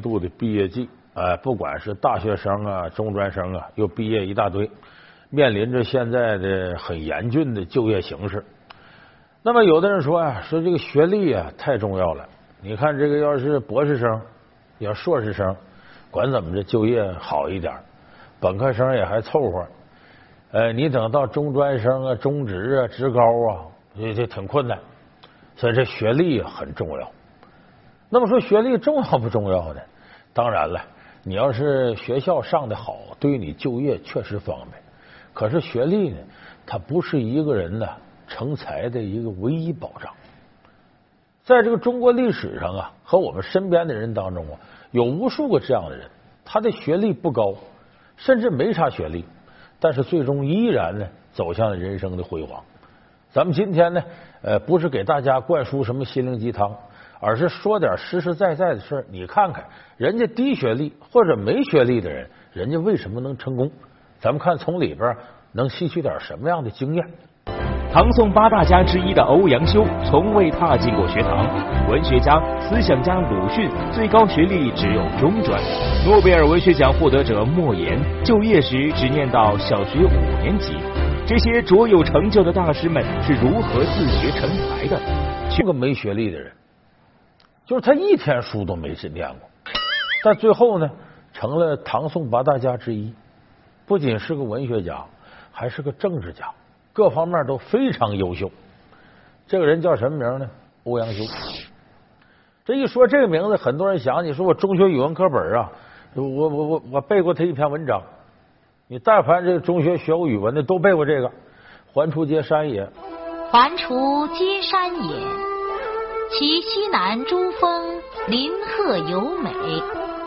度的毕业季，哎，不管是大学生啊、中专生啊，又毕业一大堆，面临着现在的很严峻的就业形势。那么，有的人说啊，说这个学历啊太重要了。你看，这个要是博士生、要硕士生，管怎么着就业好一点，本科生也还凑合。呃，你等到中专生啊、中职啊、职高啊，这这挺困难。所以，这学历很重要。那么说，学历重要不重要呢？当然了，你要是学校上的好，对于你就业确实方便。可是，学历呢，它不是一个人呢成才的一个唯一保障。在这个中国历史上啊，和我们身边的人当中啊，有无数个这样的人，他的学历不高，甚至没啥学历，但是最终依然呢走向了人生的辉煌。咱们今天呢，呃，不是给大家灌输什么心灵鸡汤，而是说点实实在在的事儿。你看看人家低学历或者没学历的人，人家为什么能成功？咱们看从里边能吸取点什么样的经验。唐宋八大家之一的欧阳修从未踏进过学堂，文学家、思想家鲁迅最高学历只有中专，诺贝尔文学奖获得者莫言就业时只念到小学五年级。这些卓有成就的大师们是如何自学成才的？这个没学历的人，就是他一天书都没念过，但最后呢，成了唐宋八大家之一，不仅是个文学家，还是个政治家。各方面都非常优秀。这个人叫什么名呢？欧阳修。这一说这个名字，很多人想起说，我中学语文课本啊，我我我我背过他一篇文章。你但凡这个中学学过语文的，都背过这个《环滁皆山也》。环滁皆山也，其西南诸峰，林壑尤美。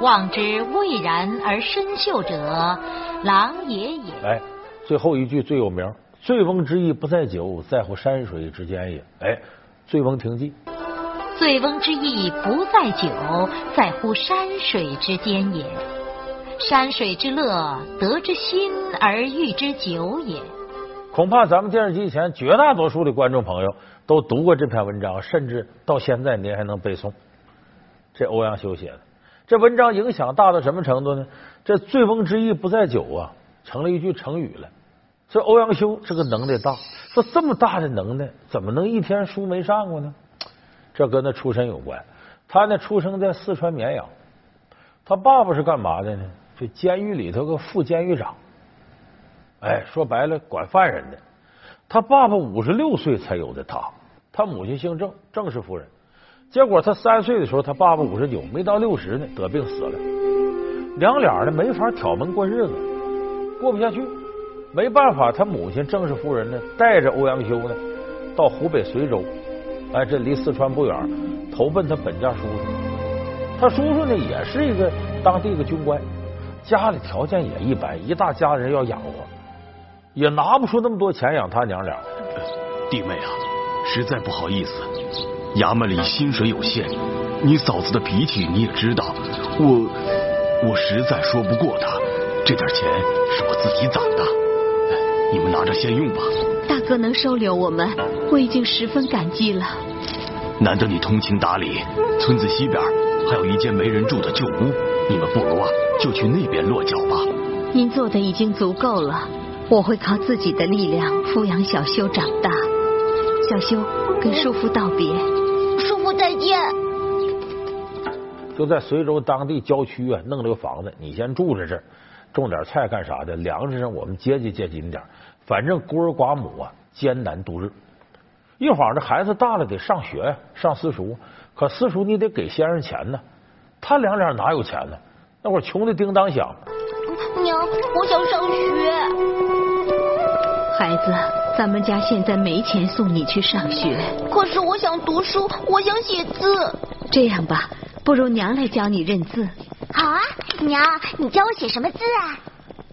望之蔚然而深秀者，狼也也。哎，最后一句最有名。醉翁之意不在酒，在乎山水之间也。哎，《醉翁亭记》。醉翁之意不在酒，在乎山水之间也。山水之乐，得之心而寓之酒也。恐怕咱们电视机前绝大多数的观众朋友都读过这篇文章，甚至到现在您还能背诵。这欧阳修写的这文章影响大到什么程度呢？这“醉翁之意不在酒”啊，成了一句成语了。这欧阳修这个能耐大，说这么大的能耐，怎么能一天书没上过呢？这跟他出身有关。他呢出生在四川绵阳，他爸爸是干嘛的呢？就监狱里头个副监狱长。哎，说白了管犯人的。他爸爸五十六岁才有的他，他母亲姓郑，郑氏夫人。结果他三岁的时候，他爸爸五十九，没到六十呢，得病死了。娘俩呢没法挑门过日子，过不下去。没办法，他母亲郑氏夫人呢，带着欧阳修呢，到湖北随州，哎，这离四川不远，投奔他本家叔叔。他叔叔呢，也是一个当地的军官，家里条件也一般，一大家人要养活，也拿不出那么多钱养他娘俩。弟妹啊，实在不好意思，衙门里薪水有限，你嫂子的脾气你也知道，我我实在说不过她，这点钱是我自己攒的。你们拿着先用吧。大哥能收留我们，我已经十分感激了。难得你通情达理，村子西边还有一间没人住的旧屋，你们不如啊就去那边落脚吧。您做的已经足够了，我会靠自己的力量抚养小修长大。小修，跟叔父道别。叔父再见。就在随州当地郊区啊，弄了个房子，你先住在这儿。种点菜干啥的？粮食上我们接济接济你点反正孤儿寡母啊，艰难度日。一晃这孩子大了，得上学呀，上私塾。可私塾你得给先生钱呢，他两两哪有钱呢？那会儿穷的叮当响。娘，我想上学。孩子，咱们家现在没钱送你去上学。可是我想读书，我想写字。这样吧，不如娘来教你认字。好啊，娘，你教我写什么字啊？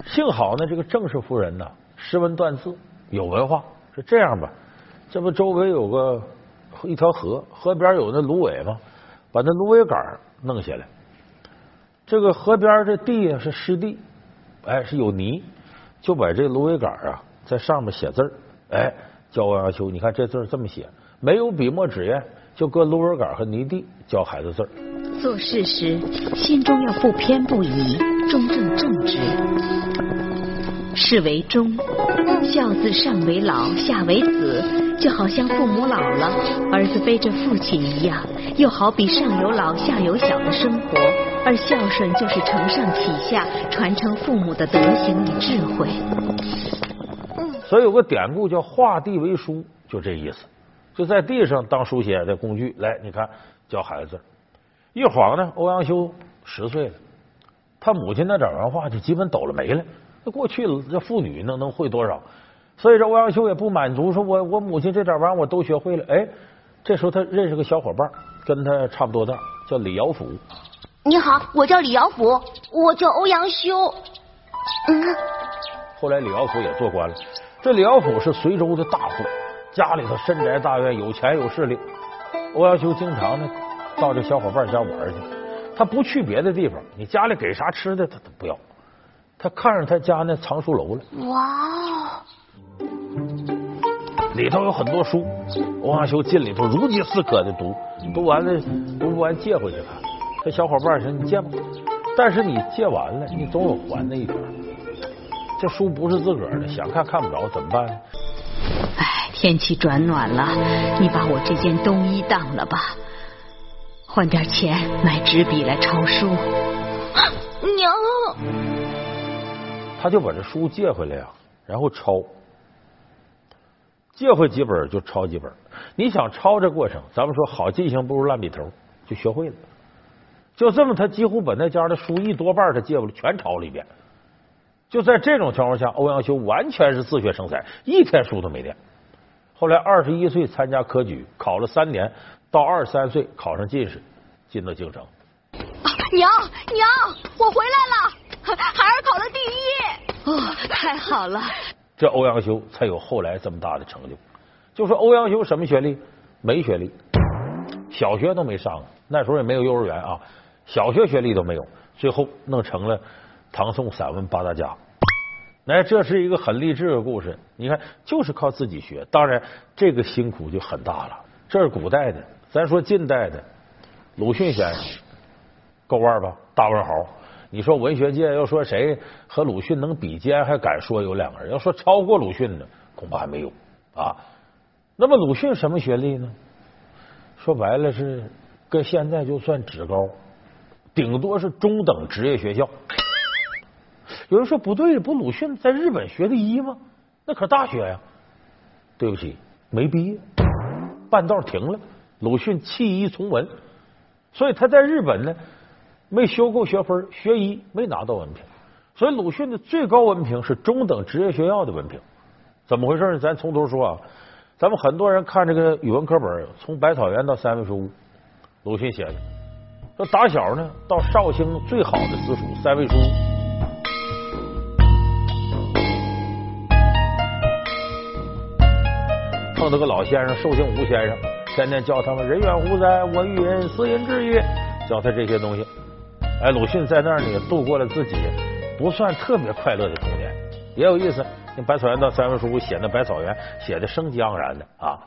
幸好呢，这个郑氏夫人呢，识文断字，有文化。是这样吧，这不周围有个一条河，河边有那芦苇吗？把那芦苇杆弄下来。这个河边这地啊是湿地，哎是有泥，就把这芦苇杆啊在上面写字儿。哎，教欧阳修，你看这字这么写，没有笔墨纸砚，就搁芦苇杆和泥地教孩子字儿。做事时心中要不偏不倚，中正正直。是为忠，孝字上为老，下为子，就好像父母老了，儿子背着父亲一样；又好比上有老，下有小的生活，而孝顺就是承上启下，传承父母的德行与智慧。所以有个典故叫“画地为书”，就这意思，就在地上当书写的工具。来，你看教孩子字。一晃呢，欧阳修十岁了，他母亲那点文化就基本抖了没了。那过去这妇女能能会多少？所以这欧阳修也不满足，说我我母亲这点玩意我都学会了。哎，这时候他认识个小伙伴，跟他差不多大，叫李尧甫。你好，我叫李尧甫，我叫欧阳修。嗯。后来李尧甫也做官了。这李尧甫是随州的大户，家里头深宅大院，有钱有势力。欧阳修经常呢到这小伙伴家玩去，他不去别的地方，你家里给啥吃的他都不要。他看上他家那藏书楼了，哇，里头有很多书。欧阳修进里头如饥似渴的读，读完了读不完借回去看。这小伙伴说：“你借吧，但是你借完了，你总有还的一天。”这书不是自个儿的，想看看不着，怎么办呢？哎，天气转暖了，你把我这件冬衣当了吧，换点钱买纸笔来抄书。娘，他就把这书借回来呀，然后抄，借回几本就抄几本。你想抄这过程，咱们说好记性不如烂笔头，就学会了。就这么，他几乎把那家的书一多半他借过来全抄了一遍。就在这种情况下，欧阳修完全是自学成才，一天书都没念。后来二十一岁参加科举，考了三年，到二十三岁考上进士，进到京城。娘娘，我回来了，孩儿考了第一。哦，太好了！这欧阳修才有后来这么大的成就。就说欧阳修什么学历？没学历，小学都没上，那时候也没有幼儿园啊，小学学历都没有，最后弄成了。唐宋散文八大家，哎，这是一个很励志的故事。你看，就是靠自己学，当然这个辛苦就很大了。这是古代的，咱说近代的，鲁迅先生够腕吧？大文豪。你说文学界要说谁和鲁迅能比肩，还敢说有两个人？要说超过鲁迅的，恐怕还没有啊。那么鲁迅什么学历呢？说白了是跟现在就算职高，顶多是中等职业学校。有人说不对，不鲁迅在日本学的医吗？那可是大学呀！对不起，没毕业，半道停了。鲁迅弃医从文，所以他在日本呢没修够学分，学医没拿到文凭。所以鲁迅的最高文凭是中等职业学校的文凭。怎么回事呢？咱从头说啊。咱们很多人看这个语文课本，从百草园到三味书屋，鲁迅写的。说打小呢到绍兴最好的私塾三味书屋碰到个老先生，寿星吴先生，天天教他们“人远乎哉，我欲饮，斯人之矣”，教他这些东西。哎，鲁迅在那儿呢，度过了自己不算特别快乐的童年，也有意思。那《百草园》到三味书屋写那《百草园》，写的生机盎然的啊。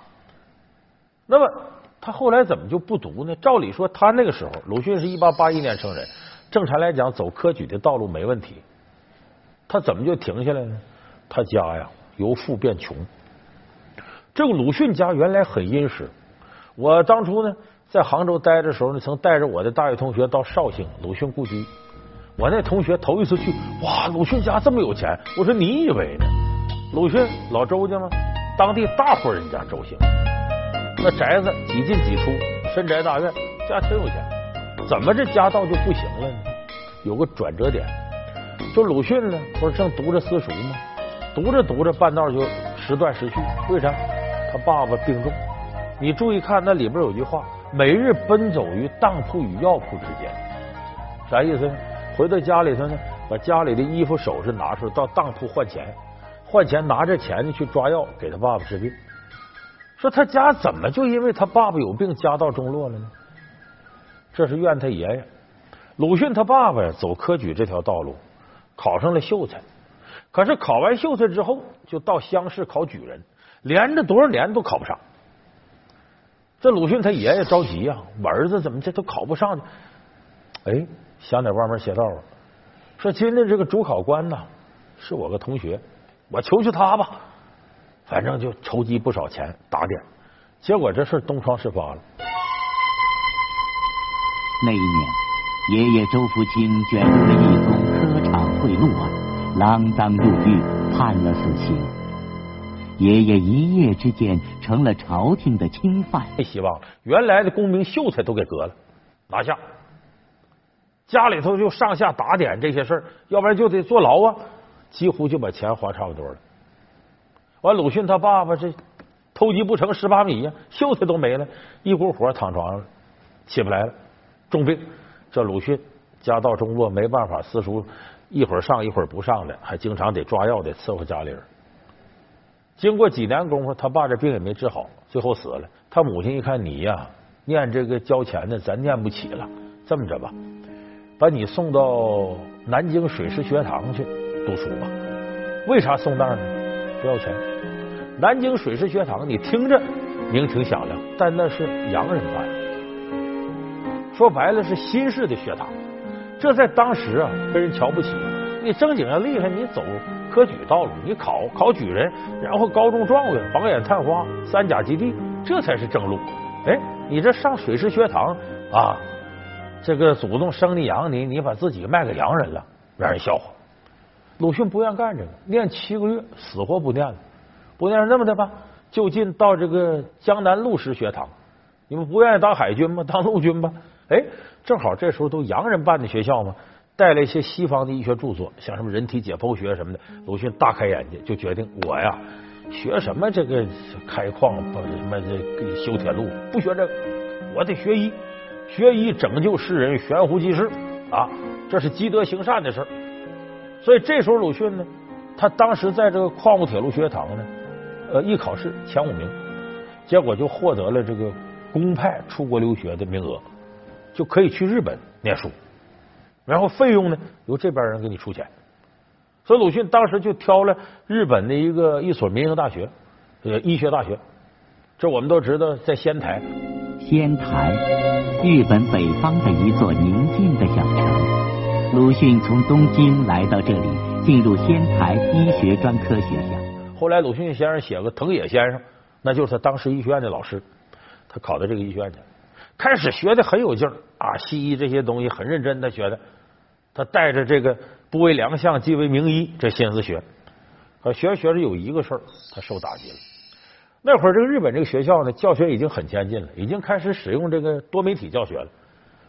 那么他后来怎么就不读呢？照理说，他那个时候，鲁迅是一八八一年生人，正常来讲，走科举的道路没问题。他怎么就停下来呢？他家呀，由富变穷。这个鲁迅家原来很殷实。我当初呢在杭州待的时候呢，曾带着我的大学同学到绍兴鲁迅故居。我那同学头一次去，哇，鲁迅家这么有钱！我说你以为呢？鲁迅老周家吗？当地大户人家周姓，那宅子几进几出，深宅大院，家挺有钱。怎么这家道就不行了呢？有个转折点，就鲁迅呢，不是正读着私塾吗？读着读着，半道就时断时续，为啥？他爸爸病重，你注意看那里边有句话：每日奔走于当铺与药铺之间，啥意思呢？回到家里头呢，把家里的衣服首饰拿出来，到当铺换钱，换钱拿着钱去抓药给他爸爸治病。说他家怎么就因为他爸爸有病家道中落了呢？这是怨他爷爷。鲁迅他爸爸呀，走科举这条道路，考上了秀才，可是考完秀才之后，就到乡试考举人。连着多少年都考不上，这鲁迅他爷爷着急呀，我儿子怎么这都考不上呢？哎，想点歪门邪道了，说今天这个主考官呢，是我个同学，我求求他吧，反正就筹集不少钱打点，结果这事东窗事发了。那一年，爷爷周福清卷入了一宗科场贿赂案，锒铛入狱，判了死刑。爷爷一夜之间成了朝廷的钦犯。没希望了，原来的功名秀才都给革了，拿下。家里头就上下打点这些事儿，要不然就得坐牢啊，几乎就把钱花差不多了。完，鲁迅他爸爸这偷鸡不成蚀把米呀，秀才都没了，一股火躺床上了，起不来了。重病，这鲁迅家道中落，没办法，私塾一会儿上一会儿不上的，还经常得抓药得伺候家里人。经过几年功夫，他爸这病也没治好，最后死了。他母亲一看你呀，念这个交钱的，咱念不起了。这么着吧，把你送到南京水师学堂去读书吧。为啥送那儿呢？不要钱。南京水师学堂，你听着名挺响亮，但那是洋人办。说白了是新式的学堂，这在当时啊被人瞧不起。你正经要厉害，你走科举道路，你考考举人，然后高中状元、榜眼探花、三甲及第，这才是正路。哎，你这上水师学堂啊，这个祖宗生你养你，你把自己卖给洋人了，让人笑话。鲁迅不愿干这个，念七个月，死活不念了。不念这么的吧，就近到这个江南陆师学堂。你们不愿意当海军吗？当陆军吧。哎，正好这时候都洋人办的学校嘛，带来一些西方的医学著作，像什么人体解剖学什么的。鲁迅大开眼界，就决定我呀学什么这个开矿不什么这修铁路，不学这个，我得学医，学医拯救世人，悬壶济世啊，这是积德行善的事儿。所以这时候鲁迅呢，他当时在这个矿物铁路学堂呢，呃，一考试前五名，结果就获得了这个公派出国留学的名额。就可以去日本念书，然后费用呢由这边人给你出钱，所以鲁迅当时就挑了日本的一个一所民营大学，呃，医学大学。这我们都知道，在仙台。仙台，日本北方的一座宁静的小城。鲁迅从东京来到这里，进入仙台医学专科学校。后来鲁迅先生写个藤野先生，那就是他当时医学院的老师，他考到这个医学院去。开始学的很有劲儿啊，西医这些东西很认真的学的。他带着这个不为良相，即为名医这心思学。可学着学着有一个事儿，他受打击了。那会儿这个日本这个学校呢，教学已经很先进了，已经开始使用这个多媒体教学了。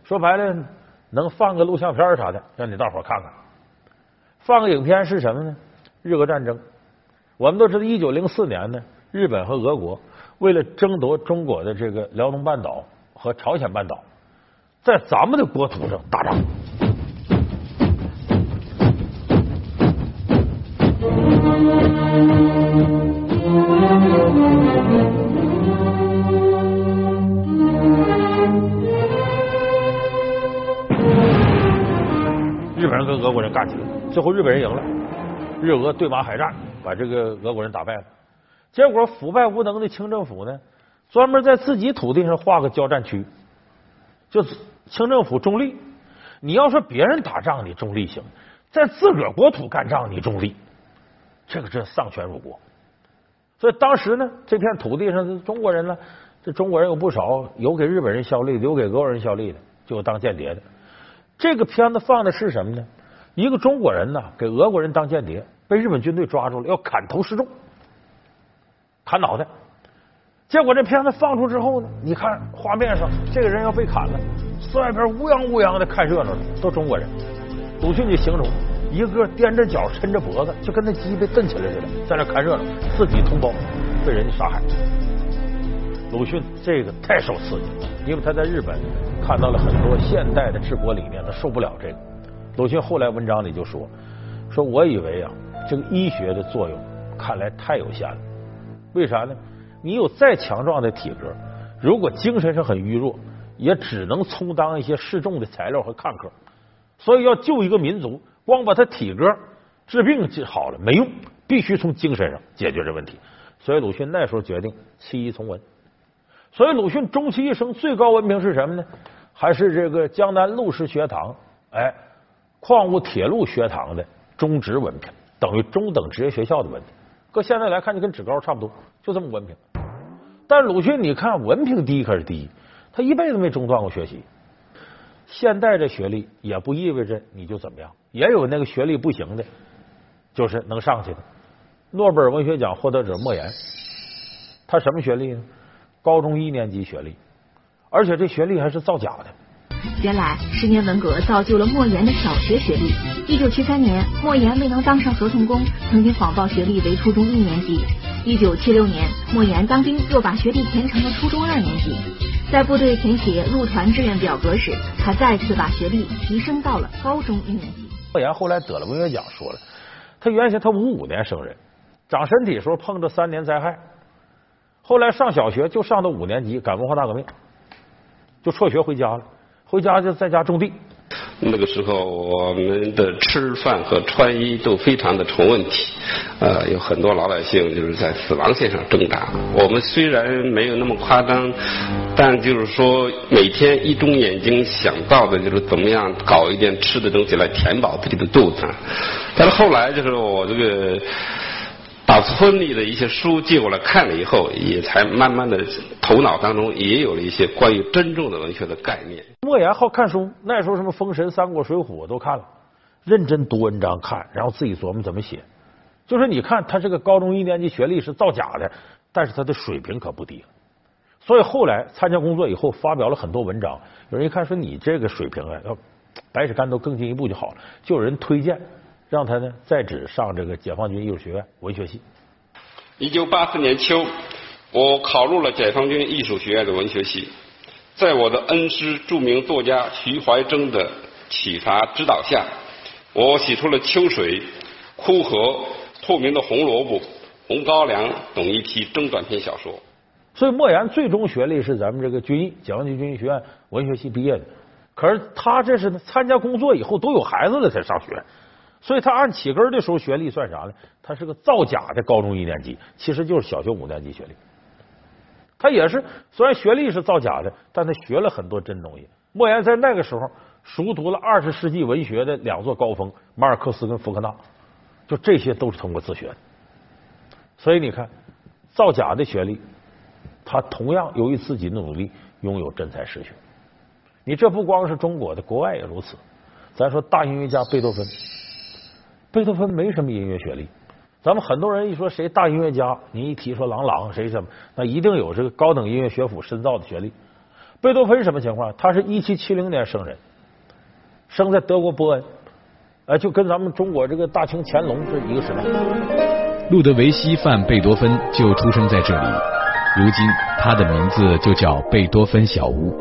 说白了，能放个录像片啥的，让你大伙看看。放个影片是什么呢？日俄战争。我们都知道，一九零四年呢，日本和俄国为了争夺中国的这个辽东半岛。和朝鲜半岛在咱们的国土上打仗，日本人跟俄国人干起来，最后日本人赢了，日俄对马海战把这个俄国人打败了。结果腐败无能的清政府呢？专门在自己土地上划个交战区，就是清政府中立。你要说别人打仗你中立行，在自个儿国土干仗你中立，这个真丧权辱国。所以当时呢，这片土地上的中国人呢，这中国人有不少，有给日本人效力，有给俄国人效力的，就当间谍的。这个片子放的是什么呢？一个中国人呢，给俄国人当间谍，被日本军队抓住了，要砍头示众，砍脑袋。结果这片子放出之后呢，你看画面上这个人要被砍了，四外边乌泱乌泱的看热闹的都中国人。鲁迅就形容一个个踮着脚抻着脖子，就跟那鸡被蹬起来似的，在那看热闹，自己同胞被人家杀害。鲁迅这个太受刺激，因为他在日本看到了很多现代的治国理念，他受不了这个。鲁迅后来文章里就说：“说我以为啊，这个医学的作用看来太有限了，为啥呢？”你有再强壮的体格，如果精神上很虚弱，也只能充当一些示众的材料和看客。所以要救一个民族，光把他体格治病治好了没用，必须从精神上解决这问题。所以鲁迅那时候决定弃医从文。所以鲁迅终其一生最高文凭是什么呢？还是这个江南陆氏学堂，哎，矿物铁路学堂的中职文凭，等于中等职业学校的文凭。搁现在来看，就跟职高差不多，就这么文凭。但鲁迅，你看文凭低可是低，他一辈子没中断过学习。现代这学历也不意味着你就怎么样，也有那个学历不行的，就是能上去的。诺贝尔文学奖获得者莫言，他什么学历呢？高中一年级学历，而且这学历还是造假的。原来十年文革造就了莫言的小学学历。一九七三年，莫言未能当上合同工，曾经谎报学历为初中一年级。一九七六年，莫言当兵，又把学历填成了初中二年级。在部队填写入团志愿表格时，他再次把学历提升到了高中一年级。莫言后来得了文学奖，说了，他原先他五五年生人，长身体时候碰着三年灾害，后来上小学就上到五年级，赶文化大革命，就辍学回家了，回家就在家种地。那个时候，我们的吃饭和穿衣都非常的成问题，呃，有很多老百姓就是在死亡线上挣扎。我们虽然没有那么夸张，但就是说每天一睁眼睛想到的就是怎么样搞一点吃的东西来填饱自己的肚子。但是后来就是我这个。把村里的一些书借过来看了以后，也才慢慢的头脑当中也有了一些关于真正的文学的概念。莫言好看书，那时候什么《封神》《三国》《水浒》我都看了，认真读文章看，然后自己琢磨怎么写。就是你看他这个高中一年级学历是造假的，但是他的水平可不低。所以后来参加工作以后，发表了很多文章。有人一看说你这个水平啊，要白纸干都更进一步就好了，就有人推荐。让他呢在职上这个解放军艺术学院文学系。一九八四年秋，我考入了解放军艺术学院的文学系。在我的恩师著名作家徐怀铮的启发指导下，我写出了《秋水》《枯荷》《透明的红萝卜》《红高粱》等一批中短篇小说。所以莫言最终学历是咱们这个军艺解放军军艺学院文学系毕业的。可是他这是参加工作以后都有孩子了才上学。所以他按起根的时候学历算啥呢？他是个造假的高中一年级，其实就是小学五年级学历。他也是虽然学历是造假的，但他学了很多真东西。莫言在那个时候熟读了二十世纪文学的两座高峰——马尔克斯跟福克纳，就这些都是通过自学的。所以你看，造假的学历，他同样由于自己的努力拥有真才实学。你这不光是中国的，国外也如此。咱说大音乐家贝多芬。贝多芬没什么音乐学历，咱们很多人一说谁大音乐家，你一提说郎朗谁什么，那一定有这个高等音乐学府深造的学历。贝多芬什么情况？他是一七七零年生人，生在德国波恩，哎，就跟咱们中国这个大清乾隆是一个时代。路德维希·范·贝多芬就出生在这里，如今他的名字就叫贝多芬小屋，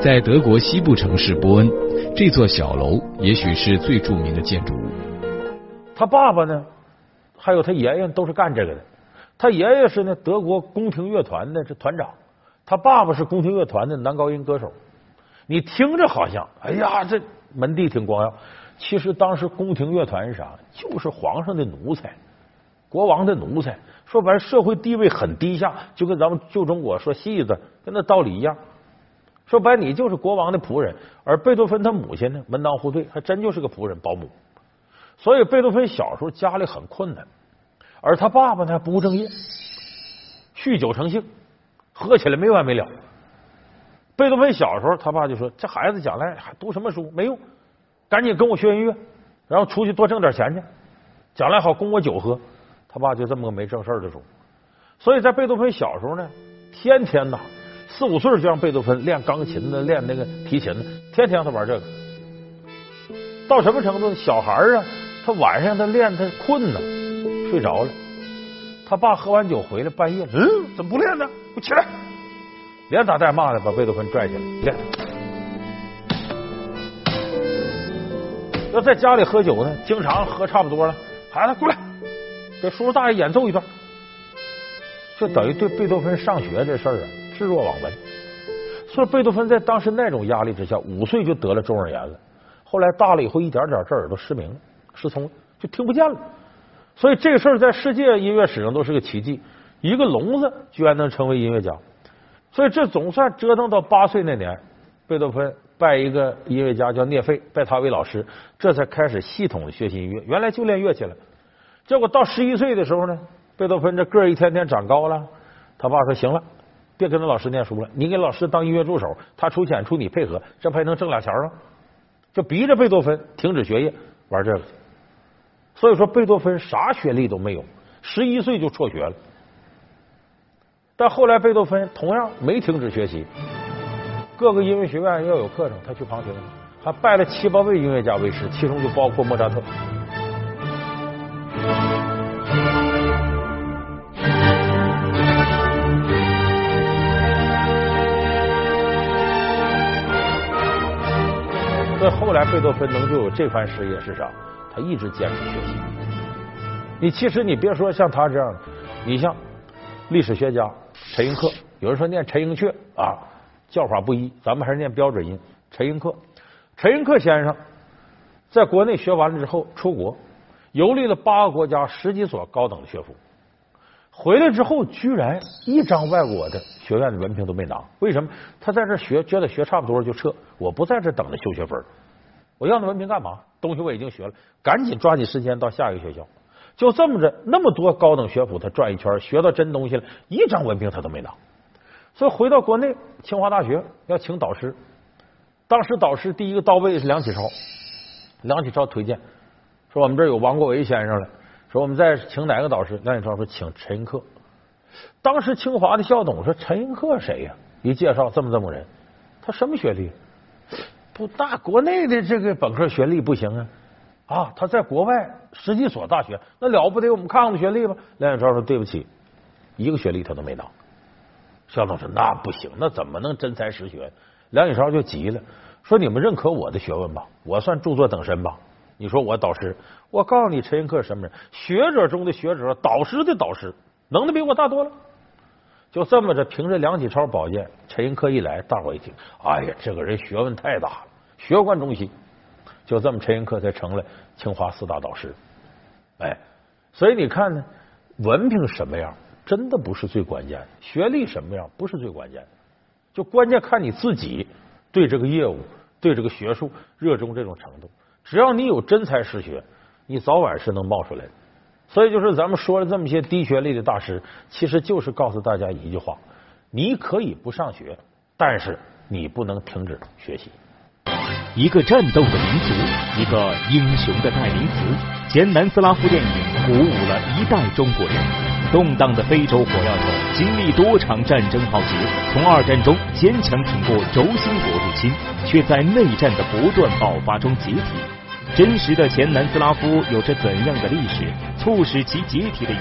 在德国西部城市波恩。这座小楼也许是最著名的建筑物。他爸爸呢，还有他爷爷都是干这个的。他爷爷是呢德国宫廷乐团的这团长，他爸爸是宫廷乐团的男高音歌手。你听着好像，哎呀，这门第挺光耀。其实当时宫廷乐团是啥？就是皇上的奴才，国王的奴才。说白了，社会地位很低下，就跟咱们旧中国说戏子，跟那道理一样。说白，你就是国王的仆人，而贝多芬他母亲呢，门当户对，还真就是个仆人、保姆。所以贝多芬小时候家里很困难，而他爸爸呢不务正业，酗酒成性，喝起来没完没了。贝多芬小时候，他爸就说：“这孩子将来还读什么书没用，赶紧跟我学音乐，然后出去多挣点钱去，将来好供我酒喝。”他爸就这么个没正事的主。所以在贝多芬小时候呢，天天呐。四五岁就让贝多芬练钢琴呢，练那个提琴呢，天天让他玩这个。到什么程度？小孩啊，他晚上他练，他困呢，睡着了。他爸喝完酒回来，半夜，嗯，怎么不练呢？给我起来！连打带骂的把贝多芬拽起来练。要在家里喝酒呢，经常喝差不多了，孩子过来，给叔叔大爷演奏一段。就等于对贝多芬上学这事儿啊。置若罔闻，所以贝多芬在当时那种压力之下，五岁就得了中耳炎了。后来大了以后，一点点这耳朵失明了、失聪了，就听不见了。所以这个事儿在世界音乐史上都是个奇迹，一个聋子居然能成为音乐家。所以这总算折腾到八岁那年，贝多芬拜一个音乐家叫聂费，拜他为老师，这才开始系统的学习音乐。原来就练乐器了，结果到十一岁的时候呢，贝多芬这个儿一天天长高了，他爸说：“行了，别跟着老师念书了，你给老师当音乐助手，他出钱出你配合，这不还能挣俩钱吗？”就逼着贝多芬停止学业，玩这个。所以说，贝多芬啥学历都没有，十一岁就辍学了。但后来，贝多芬同样没停止学习，各个音乐学院要有课程，他去旁听，还拜了七八位音乐家为师，其中就包括莫扎特。所以后来，贝多芬能就有这番事业是啥？他一直坚持学习。你其实你别说像他这样的，你像历史学家。陈寅恪，有人说念陈寅恪啊，叫法不一，咱们还是念标准音。陈寅恪，陈寅恪先生在国内学完了之后出国，游历了八个国家十几所高等的学府，回来之后居然一张外国的学院的文凭都没拿。为什么？他在这学，觉得学差不多就撤，我不在这等着修学分，我要那文凭干嘛？东西我已经学了，赶紧抓紧时间到下一个学校。就这么着，那么多高等学府，他转一圈，学到真东西了，一张文凭他都没拿。所以回到国内，清华大学要请导师，当时导师第一个到位是梁启超，梁启超推荐说我们这儿有王国维先生了，说我们再请哪个导师？梁启超说请陈寅恪。当时清华的校董说陈寅恪谁呀？一介绍这么这么人，他什么学历？不，大国内的这个本科学历不行啊。啊，他在国外十几所大学，那了不得！我们看看学历吧。梁启超说：“对不起，一个学历他都没拿。”校长说：“那不行，那怎么能真才实学？”梁启超就急了，说：“你们认可我的学问吧，我算著作等身吧？你说我导师，我告诉你，陈寅恪什么人？学者中的学者，导师的导师，能的比我大多了。”就这么着，凭着梁启超宝剑，陈寅恪一来，大伙一听，哎呀，这个人学问太大了，学贯中西。就这么，陈寅恪才成了清华四大导师。哎，所以你看呢，文凭什么样，真的不是最关键的；学历什么样，不是最关键的。就关键看你自己对这个业务、对这个学术热衷这种程度。只要你有真才实学，你早晚是能冒出来的。所以，就是咱们说了这么些低学历的大师，其实就是告诉大家一句话：你可以不上学，但是你不能停止学习。一个战斗的民族，一个英雄的代名词。前南斯拉夫电影鼓舞了一代中国人。动荡的非洲火药桶经历多场战争浩劫，从二战中坚强挺过轴心国入侵，却在内战的不断爆发中解体。真实的前南斯拉夫有着怎样的历史，促使其解体的？